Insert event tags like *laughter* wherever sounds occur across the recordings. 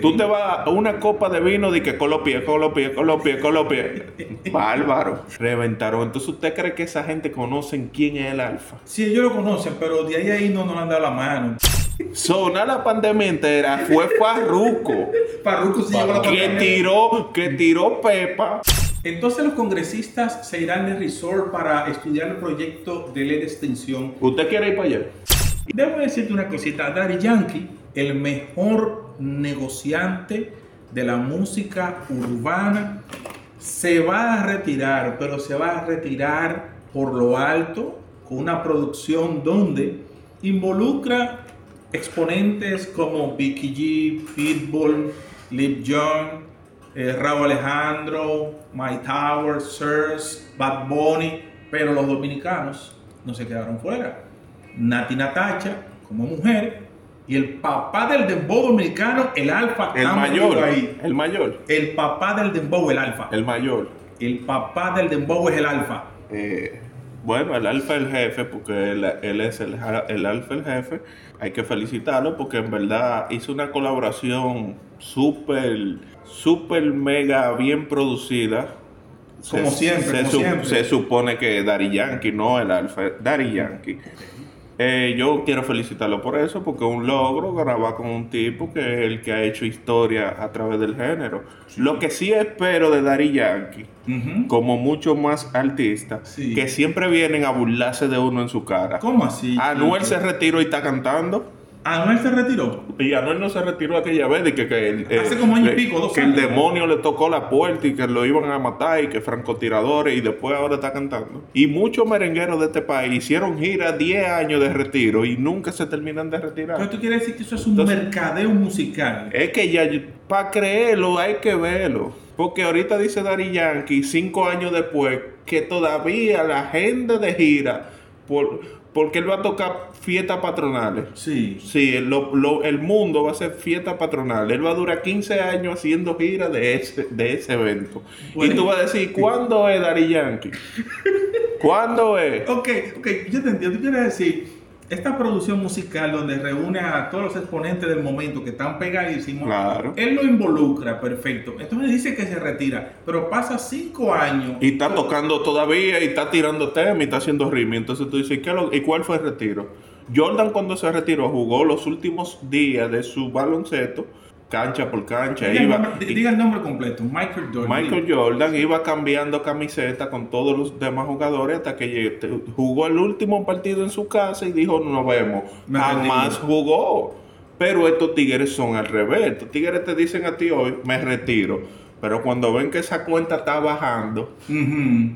Tú te vas a una copa de vino de que colopie, colopie, colopie, colopie. *laughs* Bárbaro. Reventaron. Entonces, ¿usted cree que esa gente conocen quién es el alfa? Sí, ellos lo conocen, pero de ahí a ahí no nos han dado la mano. Sonar la pandemia entera fue Farruco. *laughs* Farruko sí llevó la que pandemia. tiró, que tiró Pepa. Entonces los congresistas se irán de resort para estudiar el proyecto de ley de extensión. ¿Usted quiere ir para allá? Debo decirte una cosita, Daddy Yankee, el mejor negociante de la música urbana, se va a retirar, pero se va a retirar por lo alto, con una producción donde involucra exponentes como Vicky G, Pitbull, Lip Jon, eh, Raúl Alejandro, My Tower, Sirs, Bad Bunny, pero los dominicanos no se quedaron fuera. Nati Natacha como mujer y el papá del dembow dominicano, el alfa, El mayor. ahí. El mayor. El papá del dembow, el alfa. El mayor. El papá del dembow es el alfa. Eh, bueno, el alfa el jefe, porque él, él es el, alfa el jefe. Hay que felicitarlo porque en verdad hizo una colaboración súper, súper mega bien producida. Como siempre, como su- siempre. se supone que Daddy Yankee, no el alfa, Daddy Yankee. Eh, yo quiero felicitarlo por eso, porque es un logro grabar con un tipo que es el que ha hecho historia a través del género. Lo que sí espero de Daddy Yankee, como muchos más artistas, Sí. que siempre vienen a burlarse de uno en su cara. ¿Cómo así? Anuel se retiró y está cantando. Anuel se retiró. Y Anuel no se retiró aquella vez de que, que el, Hace como año y pico, dos que años. el demonio le tocó la puerta y que lo iban a matar y que francotiradores y después ahora está cantando. Y muchos merengueros de este país hicieron gira 10 años de retiro y nunca se terminan de retirar. Entonces tú quieres decir que eso es un Entonces- mercadeo musical. Es que ya, para creerlo hay que verlo. Porque ahorita dice Daddy Yankee, cinco años después, que todavía la agenda de gira, por, porque él va a tocar fiestas patronales. Sí. Sí, el, lo- lo- el mundo va a ser fiesta patronal. Él va a durar 15 años haciendo gira de ese, de ese evento. Bueno. y tú vas a decir, ¿cuándo es Daddy Yankee? *laughs* ¿Cuándo es? Ok, ok, yo te entiendo. Tú quieres decir, esta producción musical donde reúne a todos los exponentes del momento que están pegadísimos, Claro. él lo involucra, perfecto. Entonces dice que se retira, pero pasa cinco años. Y está tocando todavía y está tirando tema y está haciendo ritmo. Entonces tú dices, ¿qué lo- ¿y cuál fue el retiro? Jordan cuando se retiró jugó los últimos días de su baloncesto, cancha por cancha. Diga el, Iba, nombre, y- diga el nombre completo, Michael Jordan. Michael Jordan iba cambiando camiseta con todos los demás jugadores hasta que jugó el último partido en su casa y dijo, nos vemos. Me Jamás retiro. jugó. Pero estos tigres son al revés. Estos tigres te dicen a ti hoy, me retiro. Pero cuando ven que esa cuenta está bajando,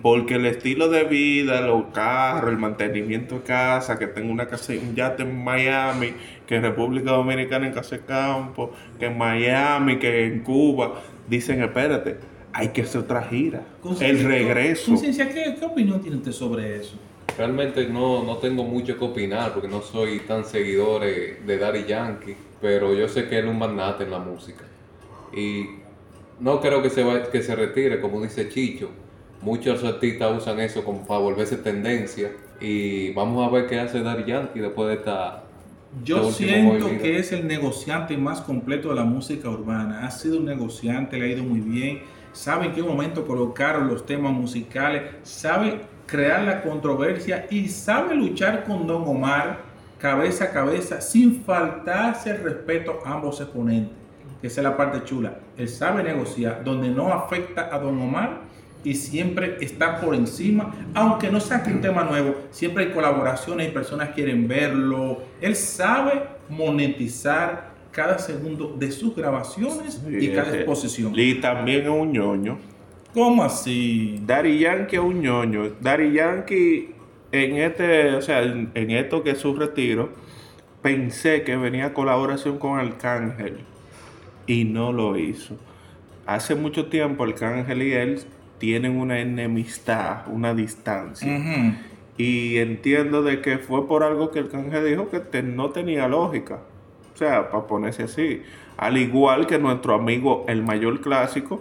porque el estilo de vida, los carros, el mantenimiento de casa, que tengo una casa, un yate en Miami, que en República Dominicana en Casa de Campo, que en Miami, que en Cuba, dicen, espérate, hay que hacer otra gira. El regreso. Conciencia, ¿qué, ¿qué opinión tiene usted sobre eso? Realmente no, no tengo mucho que opinar porque no soy tan seguidor de Daddy Yankee, pero yo sé que él es un magnate en la música. Y no creo que se, va- que se retire, como dice Chicho. Muchos artistas usan eso como para volverse tendencia. Y vamos a ver qué hace Daddy Yankee después de esta. Yo este último siento movimiento. que es el negociante más completo de la música urbana. Ha sido un negociante, le ha ido muy bien. Sabe en qué momento colocar los temas musicales, sabe crear la controversia y sabe luchar con Don Omar cabeza a cabeza sin faltarse el respeto a ambos exponentes. Que esa es la parte chula. Él sabe negociar donde no afecta a Don Omar y siempre está por encima, aunque no saque un tema nuevo, siempre hay colaboraciones y personas quieren verlo. Él sabe monetizar cada segundo de sus grabaciones y cada exposición. Y también es un ñoño. ¿Cómo así? Daddy Yankee es un ñoño. Daddy Yankee, en este, o sea, en, en esto que es su retiro, pensé que venía colaboración con Arcángel y no lo hizo. Hace mucho tiempo Arcángel y él tienen una enemistad, una distancia. Y entiendo de que fue por algo que Arcángel dijo que te- no tenía lógica. O sea, para ponerse así. Al igual que nuestro amigo el mayor clásico,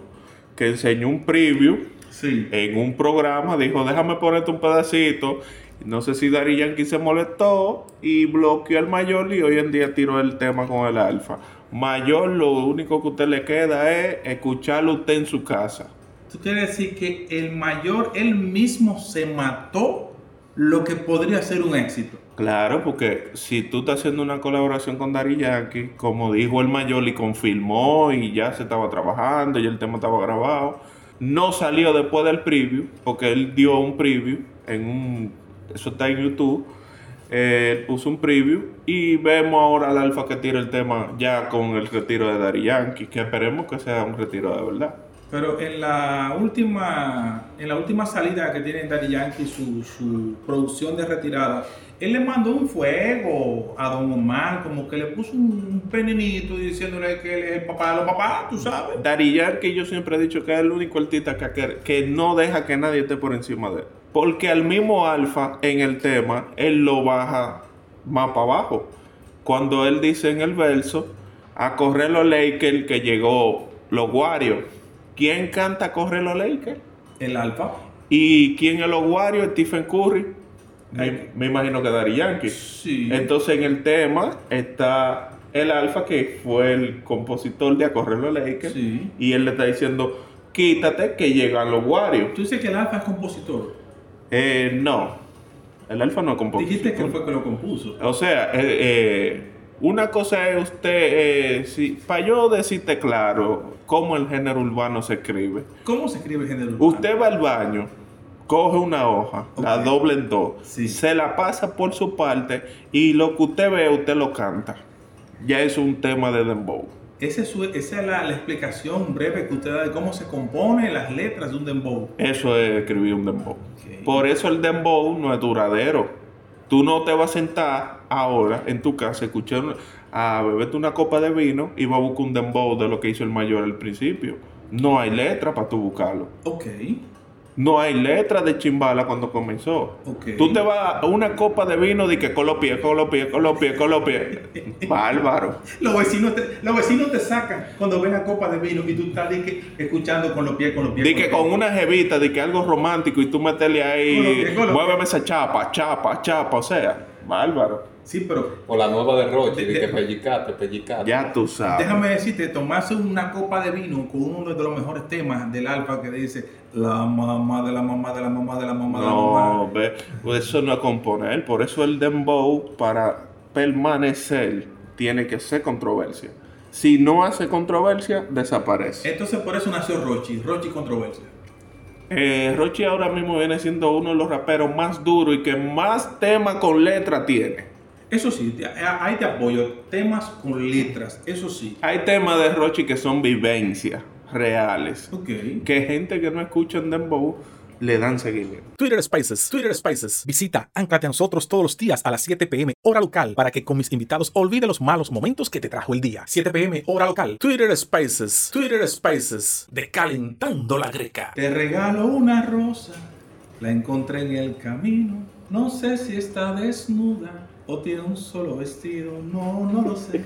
que enseñó un preview Sí. en un programa, dijo, déjame ponerte un pedacito. No sé si Dari Yankee se molestó y bloqueó al mayor y hoy en día tiró el tema con el alfa. Mayor lo único que a usted le queda es escucharlo usted en su casa. Tú quieres decir que el mayor, él mismo se mató lo que podría ser un éxito. Claro, porque si tú estás haciendo una colaboración con Dari Yankee, como dijo el mayor y confirmó y ya se estaba trabajando y el tema estaba grabado, no salió después del preview, porque él dio un preview en un, eso está en YouTube, eh, él puso un preview y vemos ahora al Alfa que tira el tema ya con el retiro de Dari Yankee, que esperemos que sea un retiro de verdad. Pero en la última, en la última salida que tiene Daddy Yankee, su, su producción de retirada, él le mandó un fuego a Don Omar, como que le puso un penenito diciéndole que él es el papá de los papás, tú sabes. Dari Yankee yo siempre he dicho que es el único artista que, que no deja que nadie esté por encima de él. Porque al mismo Alfa en el tema, él lo baja más para abajo. Cuando él dice en el verso, a correr los Lakers que llegó los Warriors. ¿Quién canta Corre los Lakers? El Alfa. ¿Y quién es los Warriors? Stephen Curry. Me, me imagino que Dari Yankee. Sí. Entonces en el tema está el Alfa que fue el compositor de A Correr los Lakers. Sí. Y él le está diciendo, quítate que llegan los Warriors. Tú dices que el Alfa es compositor. Eh, no, el Alfa no es compositor. Dijiste que fue que lo compuso. O sea, eh, eh, una cosa es usted, eh, si, para yo decirte claro cómo el género urbano se escribe. ¿Cómo se escribe el género urbano? Usted va al baño, coge una hoja, la doble en dos, Sí. se la pasa por su parte y lo que usted ve, usted lo canta. Ya es un tema de dembow. Esa es, su- esa es la, la explicación breve que usted da de cómo se compone las letras de un dembow. Eso es escribir un dembow. Por eso el dembow no es duradero. Tú no te vas a sentar ahora en tu casa escuchar a beberte una copa de vino y vas a buscar un dembow de lo que hizo el mayor al principio. No hay letra para tú buscarlo. Ok. No hay letra de chimbala cuando comenzó. Ok. Tú te vas a una copa de vino de que con los pies, con los pies, con los pies, con los *laughs* pies. Bárbaro. Los vecinos, te, los vecinos te sacan cuando ven la copa de vino y tú estás que, escuchando con los pies, con los pies. De que con una jevita, de que algo romántico y tú metele ahí, muéveme esa chapa, chapa, chapa, o sea, bárbaro. Sí, pero O la nueva de Roche, De- de que pellicate, pellicate. Ya tú sabes. déjame decirte, tomarse una copa de vino con uno de los mejores temas del Alfa que dice la mamá de la mamá de la mamá de la mamá de la No, mamá. ve, pues eso no es componer. Por eso el dembow, para permanecer, tiene que ser controversia. Si no hace controversia, desaparece. Entonces por eso nació Rochi, Rochi Controversia. Eh, Rochi ahora mismo viene siendo uno de los raperos más duros y que más temas con letra tiene. Eso sí, ahí te apoyo. Temas con letras, eso sí. Hay temas de Rochi que son vivencias reales. Ok. Que gente que no escucha en dembow le dan seguimiento. Twitter Spaces, Twitter Spaces. Visita, anclate a nosotros todos los días a las 7 pm hora local para que con mis invitados olvide los malos momentos que te trajo el día. 7 pm hora local. Twitter Spaces, Twitter Spaces. De calentando la greca. Te regalo una rosa, la encontré en el camino. No sé si está desnuda o tiene un solo vestido, no, no lo sé.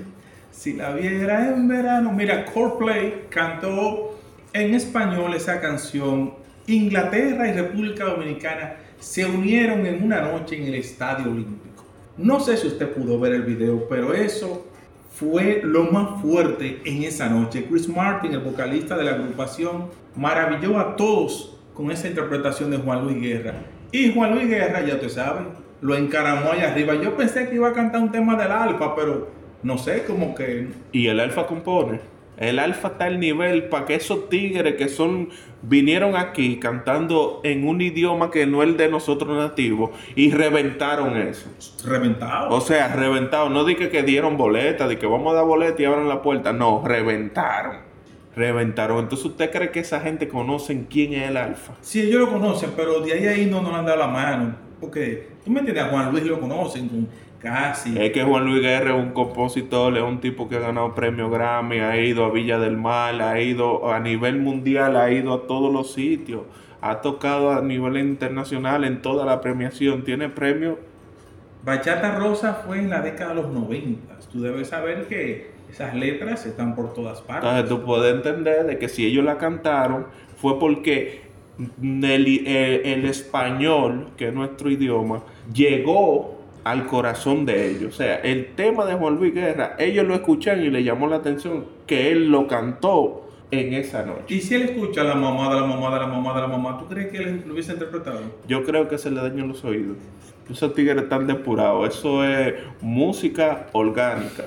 Si la viera en verano, mira, Coldplay cantó en español esa canción. Inglaterra y República Dominicana se unieron en una noche en el Estadio Olímpico. No sé si usted pudo ver el video, pero eso fue lo más fuerte en esa noche. Chris Martin, el vocalista de la agrupación, maravilló a todos con esa interpretación de Juan Luis Guerra. Y Juan Luis Guerra, ya te sabes, lo encaramó allá arriba. Yo pensé que iba a cantar un tema del Alfa, pero no sé, como que... Y el alfa compone. El alfa está al nivel para que esos tigres que son vinieron aquí cantando en un idioma que no es el de nosotros nativos y reventaron eso. Reventado. O sea, reventaron. No dije que dieron boleta, de que vamos a dar boleta y abran la puerta. No, reventaron. Reventaron. Entonces, ¿usted cree que esa gente conocen quién es el alfa? Sí, ellos lo conocen, pero de ahí a ahí no nos han dado la mano. Porque, tú me entiendes, a Juan Luis lo conocen, con casi. Es que Juan Luis Guerra es un compositor, es un tipo que ha ganado premio Grammy, ha ido a Villa del Mar, ha ido a nivel mundial, ha ido a todos los sitios, ha tocado a nivel internacional en toda la premiación, tiene premio. Bachata Rosa fue en la década de los 90. Tú debes saber que esas letras están por todas partes. Entonces tú puedes entender de que si ellos la cantaron fue porque el, el- el español, que es nuestro idioma, llegó al corazón de ellos. O sea, el tema de Juan Luis Guerra, ellos lo escuchan y le llamó la atención que él lo cantó en esa noche. Y si él escucha la mamá de la mamá de la mamá de la mamá, ¿tú crees que él lo hubiese interpretado? Yo creo que se le dañan los oídos. Esos tigres están depurados. Eso es música orgánica.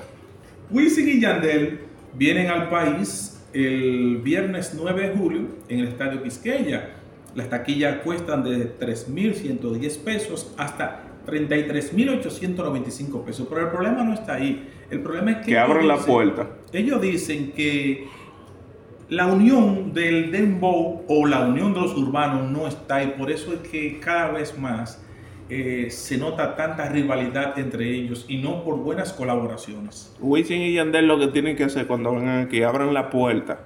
Wisin y Yandel vienen al país el viernes 9 de julio en el Estadio Quisqueya. Las taquillas cuestan de 3.110 pesos hasta 33.895 pesos. Pero el problema no está ahí. El problema es que... Que abran la dicen- puerta. Ellos dicen que la unión del dembow o la unión de los urbanos no está y por eso es que cada vez más eh, se nota tanta rivalidad entre ellos y no por buenas colaboraciones. Wisin y Yandel lo que tienen que hacer cuando vengan aquí, abran la puerta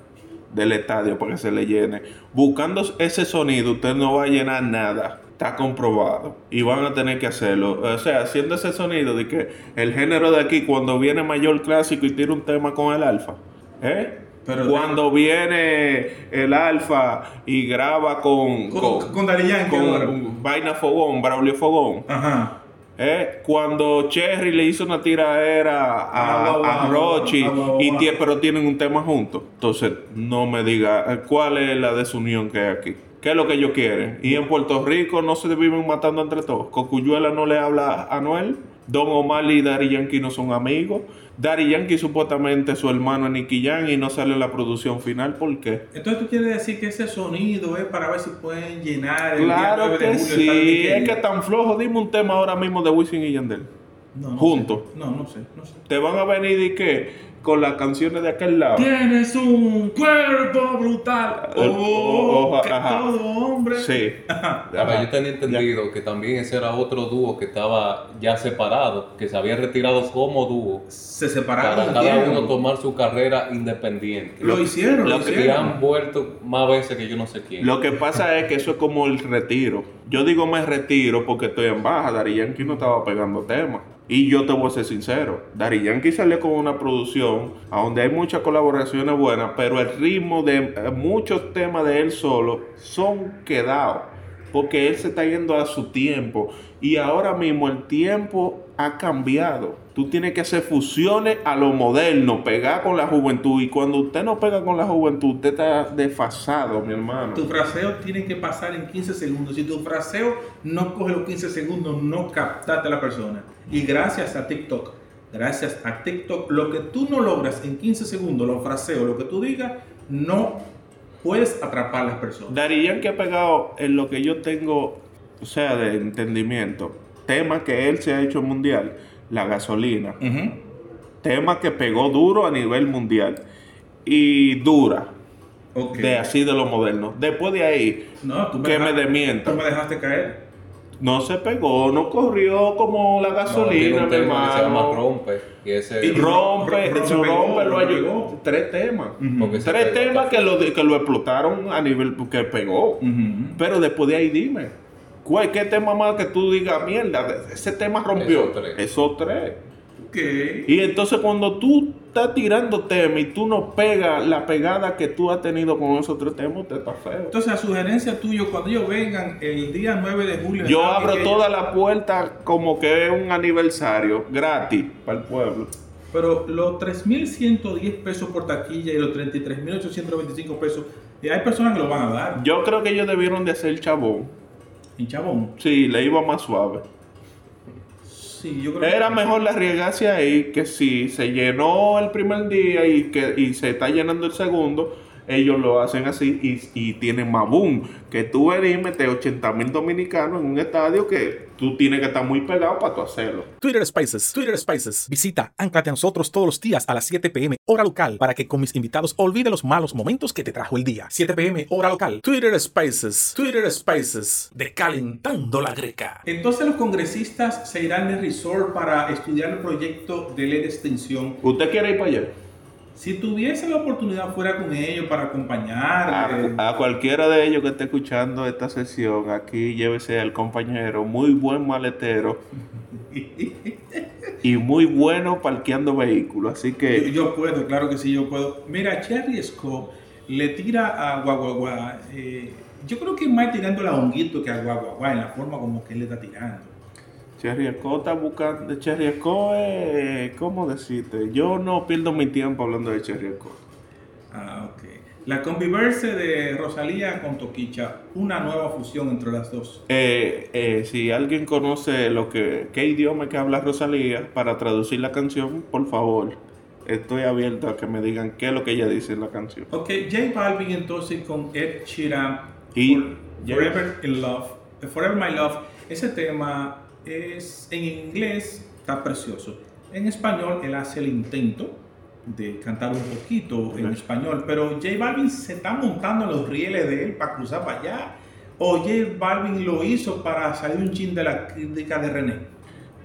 del estadio para que se le llene. Buscando ese sonido, usted no va a llenar nada. Está comprobado. Y van a tener que hacerlo. O sea, haciendo ese sonido de que el género de aquí, cuando viene mayor clásico y tira un tema con el alfa. ¿Eh? Pero- cuando viene el alfa y graba con, Con- con Yankee con ahora. Vaina Fogón, Braulio Fogón. Ajá. Eh, cuando Cherry le hizo una tiraera a, Ah, a Rochi, y tie- pero tienen un tema juntos. Entonces, no me diga eh, cuál es la desunión que hay aquí. ¿Qué es lo que ellos quieren? Y en Puerto Rico no se viven matando entre todos. Cocuyuela no le habla a Noel. Don Omar y Daddy Yankee no son amigos. Daddy Yankee supuestamente es su hermano es Nicky Jam y no sale en la producción final. ¿Por qué? Entonces tú quieres decir que ese sonido es para ver si pueden llenar el día Claro 9 de que julio estadio sí. Es que tan flojo. Dime un tema ahora mismo de Wisin y Yandel. No, no juntos. sé. No, no sé, no sé. Te van a venir y que con las canciones de aquel lado. Tienes un cuerpo brutal. El- Oh, ojo, que ajá. todo hombre. Sí. Ahora, yo tenía entendido que también ese era otro dúo que estaba ya separado, que se había retirado como dúo, Se separaron. para cada uno tomar su carrera independiente. Lo hicieron, lo lo que Y hicieron. han vuelto más veces que yo no sé quién. Lo que pasa es que eso es como el retiro. Yo digo me retiro porque estoy en baja. Dari Yankee no estaba pegando temas. Y yo te voy a ser sincero. Dari Yankee salió con una producción a donde hay muchas colaboraciones buenas, pero el ritmo de muchos temas de él solo son quedados. Porque él se está yendo a su tiempo. Y ahora mismo el tiempo ha cambiado. Tú tienes que hacer fusiones a lo moderno, pegar con la juventud. Y cuando usted no pega con la juventud, usted está desfasado, mi hermano. Tu fraseo tiene que pasar en 15 segundos. Si tu fraseo no coge los 15 segundos, no captaste a la persona. Y gracias a TikTok, gracias a TikTok, lo que tú no logras en 15 segundos, los fraseos, lo que tú digas, no puedes atrapar a las personas. Dari Yankee ha pegado en lo que yo tengo, o sea, de entendimiento. Tema que él se ha hecho mundial, la gasolina. Tema que pegó duro a nivel mundial. Y dura, de así de lo moderno. Después de ahí, No, tú que me dejaste- desmienta. Tú me dejaste caer. No se pegó, no corrió como la No, tiene gasolina, un mi tema que se llama hermano. Rompe. Y ese Y Rompe, Rompe rompe lo ayudó. Tres temas. Tres temas que lo, que lo explotaron a nivel que pegó. Pero después de ahí dime, ¿cuál qué tema más que tú digas, mierda, ese tema rompió? Esos tres. Esos tres. Y entonces cuando tú estás tirando temas y tú no pegas la pegada que tú has tenido con esos tres temas, usted está feo. Entonces, a sugerencia tuya, cuando ellos vengan el día 9 de julio. Yo ¿sabes abro toda la puerta como que es un aniversario gratis para el pueblo. Pero los 3.110 pesos por taquilla y los 33.825 pesos, eh, hay personas que lo van a dar. Yo creo que ellos debieron de hacer chabón. En Chabón. Sí, le iba más suave. Sí, yo creo Era que- mejor la arriesgarse ahí que si se llenó el primer día y que y se está llenando el segundo, ellos lo hacen así y, y tienen más boom. Que tú venís y meter 80 mil dominicanos en un estadio que tú tienes que estar muy pegado para tú hacerlo. Twitter Spaces, Twitter Spaces. Visita Anclate a nosotros todos los días a las 7 pm hora local para que con mis invitados olvide los malos momentos que te trajo el día. 7 pm hora local. Twitter Spaces, Twitter Spaces. Decalentando la greca. Entonces los congresistas se irán de resort para estudiar el proyecto de ley de extensión. ¿Usted quiere ir para allá? Si tuviese la oportunidad fuera con ellos para acompañar. eh, A, a cualquiera de ellos que esté escuchando esta sesión, aquí llévese al compañero, muy buen maletero *laughs* y muy bueno parqueando vehículos. Así que yo puedo, claro que sí, yo puedo. Mira, Cherry Scope le tira a Guaguaguá. eh, yo creo que es más tirando a honguito que a Guaguaguá en la forma como que él le está tirando. Cherry Esco está buscando. Cherry Esco es. ¿Cómo decirte? Yo no pierdo mi tiempo hablando de Cherry Esco. Ah, ok. La Conviverse de Rosalía con Toquicha, una nueva fusión entre las dos. Eh, eh, si alguien conoce lo que qué idioma que habla Rosalía para traducir la canción, por favor, estoy abierto a que me digan qué es lo que ella dice en la canción. Ok, J Balvin entonces con Ed Sheeran Y For- Forever in Love, eh, Forever My Love. Ese tema es en inglés está precioso. En español él hace el intento de cantar un poquito en español, pero J Balvin se está montando en los rieles de él para cruzar para allá. O J Balvin lo hizo para salir un chin de la crítica de René.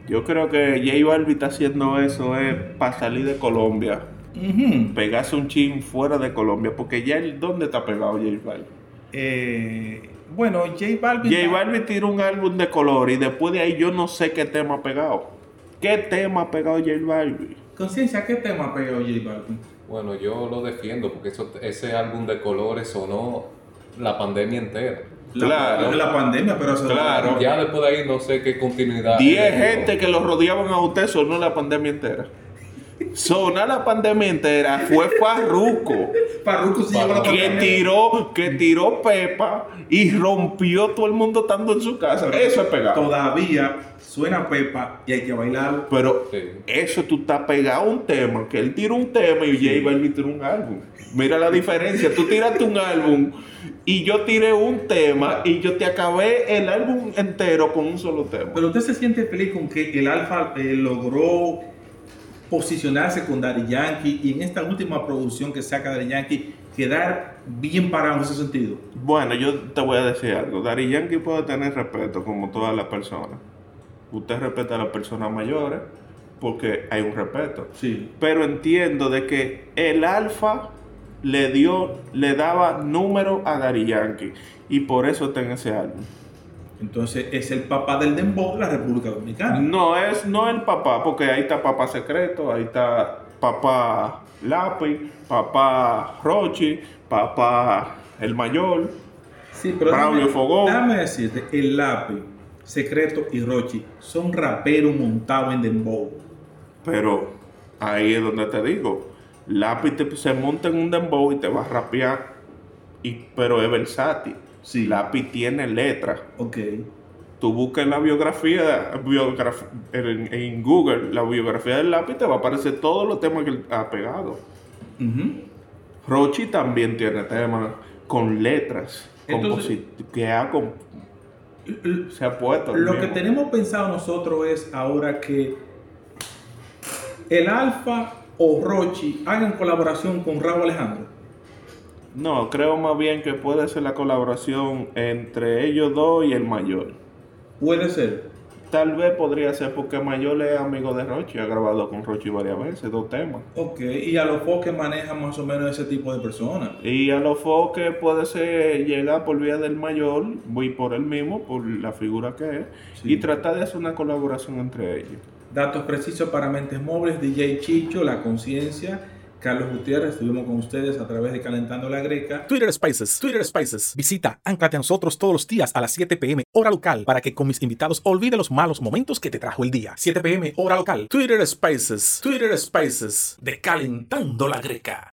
Yo creo que J Balvin está haciendo eso es para salir de Colombia, Ujú. pegarse un chin fuera de Colombia, porque ya el- ¿dónde está pegado J Balvin? Eh, bueno, J Balvin. J Balvin tiró un álbum de color y después de ahí yo no sé qué tema ha pegado. ¿Qué tema ha pegado J Balvin? Conciencia, ¿qué tema pegó J Balvin? Bueno, yo lo defiendo porque eso, ese álbum de colores sonó la pandemia entera. La, Claro. la pandemia, pero eso Claro. Ya después de ahí no sé qué continuidad. 10 le gente que lo rodeaban a usted sonó la pandemia entera. Sonar la pandemia entera fue Farruko Farruko se llevó la que pandemia. tiró, que tiró Pepa y rompió todo el mundo estando en su casa. Eso es pegado. Todavía suena Pepa y hay que bailar. Pero Sí. eso tú estás pegado a un tema, que él tira un tema y J Balvin tira un álbum. Mira la diferencia, tú tiraste un álbum y yo tiré un tema y yo te acabé el álbum entero con un solo tema. Pero usted se siente feliz con que el Alfa eh, logró posicionarse con Daddy Yankee y en esta última producción que saca Daddy Yankee quedar bien parado en ese sentido. Bueno, yo te voy a decir algo. Dari Yankee puede tener respeto como todas las personas. Usted respeta a las personas mayores porque hay un respeto. Sí. Pero entiendo de que el alfa le dio, le daba número a Dari Yankee y por eso está en ese álbum. Entonces es el papá del dembow de la República Dominicana. No es no el papá, porque ahí está papá secreto, ahí está papá lápiz, papá Rochi, papá el mayor. Sí, pero Braulio déjame- Fogón. Déjame decirte, el lápiz, Secreto y Rochi son raperos montados en dembow. Pero ahí es donde te digo, lápiz te- se monta en un dembow y te va a rapear, y, pero es versátil. Sí. Lápiz tiene letras. Ok. Tú buscas la biografía, biograf- en, en Google, la biografía del lápiz, te va a aparecer todos los temas que él ha pegado. Ujú. Rochi también tiene temas con letras, Entonces- que ha, se ha puesto. Lo que tenemos pensado nosotros es ahora que el Alfa o Rochi hagan colaboración con Raúl Alejandro. No, creo más bien que puede ser la colaboración entre ellos dos y el mayor. Puede ser. Tal vez podría ser porque Mayor es amigo de Rochi, ha grabado con Rochi varias veces, dos temas. Ok. Y a los que manejan más o menos ese tipo de personas. Y a los foques puede ser llegar por vía del Mayor, voy por él mismo, por la figura que es, Sí. y tratar de hacer una colaboración entre ellos. Datos precisos para mentes móviles, DJ Chicho, La Conciencia, Carlos Gutiérrez, estuvimos con ustedes a través de Calentando la Greca. Twitter Spaces, Twitter Spaces. Visita, anclate a nosotros todos los días a las 7 pm hora local para que con mis invitados olvide los malos momentos que te trajo el día. 7 pm hora local. Twitter Spaces, Twitter Spaces. De Calentando la Greca.